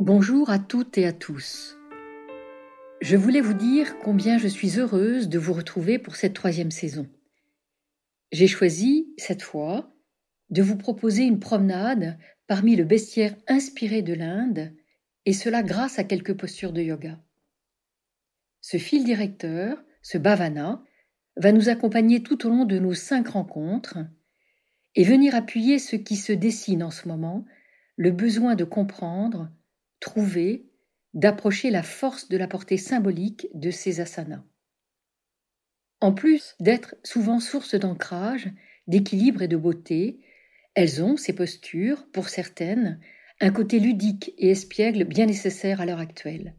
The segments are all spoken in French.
Bonjour à toutes et à tous. Je voulais vous dire combien je suis heureuse de vous retrouver pour cette troisième saison. J'ai choisi, cette fois, de vous proposer une promenade parmi le bestiaire inspiré de l'Inde, et cela grâce à quelques postures de yoga. Ce fil directeur, ce bhavana, va nous accompagner tout au long de nos cinq rencontres et venir appuyer ce qui se dessine en ce moment, le besoin de comprendre, trouver, d'approcher la force de la portée symbolique de ces asanas. En plus d'être souvent source d'ancrage, d'équilibre et de beauté, elles ont, ces postures, pour certaines, un côté ludique et espiègle bien nécessaire à l'heure actuelle.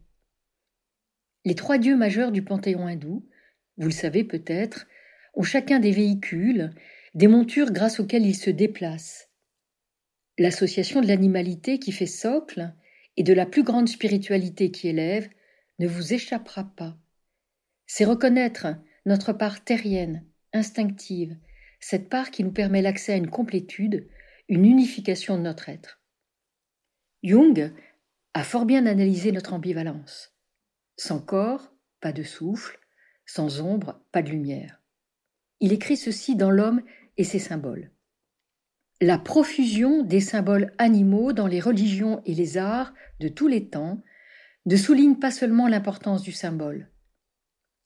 Les trois dieux majeurs du panthéon hindou, vous le savez peut-être, ont chacun des véhicules, des montures grâce auxquelles ils se déplacent. L'association de l'animalité qui fait socle et de la plus grande spiritualité qui élève ne vous échappera pas. C'est reconnaître notre part terrienne, instinctive, cette part qui nous permet l'accès à une complétude, une unification de notre être. Jung a fort bien analysé notre ambivalence. Sans corps, pas de souffle, sans ombre, pas de lumière. Il écrit ceci dans L'homme et ses symboles. La profusion des symboles animaux dans les religions et les arts de tous les temps ne souligne pas seulement l'importance du symbole.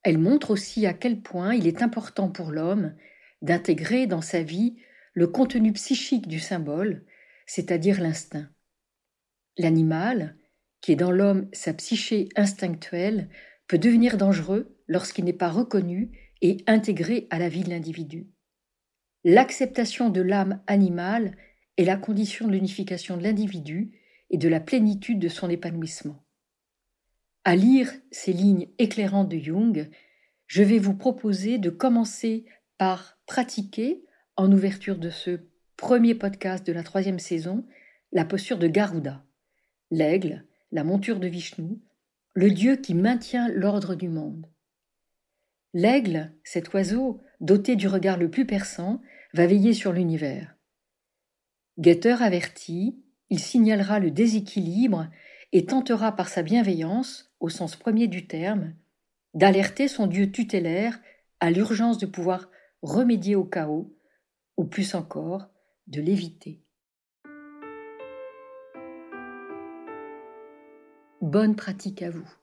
Elle montre aussi à quel point il est important pour l'homme d'intégrer dans sa vie le contenu psychique du symbole, c'est-à-dire l'instinct. L'animal, qui est dans l'homme sa psyché instinctuelle, peut devenir dangereux lorsqu'il n'est pas reconnu et intégré à la vie de l'individu. L'acceptation de l'âme animale est la condition de l'unification de l'individu et de la plénitude de son épanouissement. À lire ces lignes éclairantes de Jung, je vais vous proposer de commencer par pratiquer, en ouverture de ce premier podcast de la troisième saison, la posture de Garuda, l'aigle, la monture de Vishnu, le dieu qui maintient l'ordre du monde. L'aigle, cet oiseau, doté du regard le plus perçant, va veiller sur l'univers. Guetteur averti, il signalera le déséquilibre et tentera par sa bienveillance, au sens premier du terme, d'alerter son Dieu tutélaire à l'urgence de pouvoir remédier au chaos, ou plus encore, de l'éviter. Bonne pratique à vous.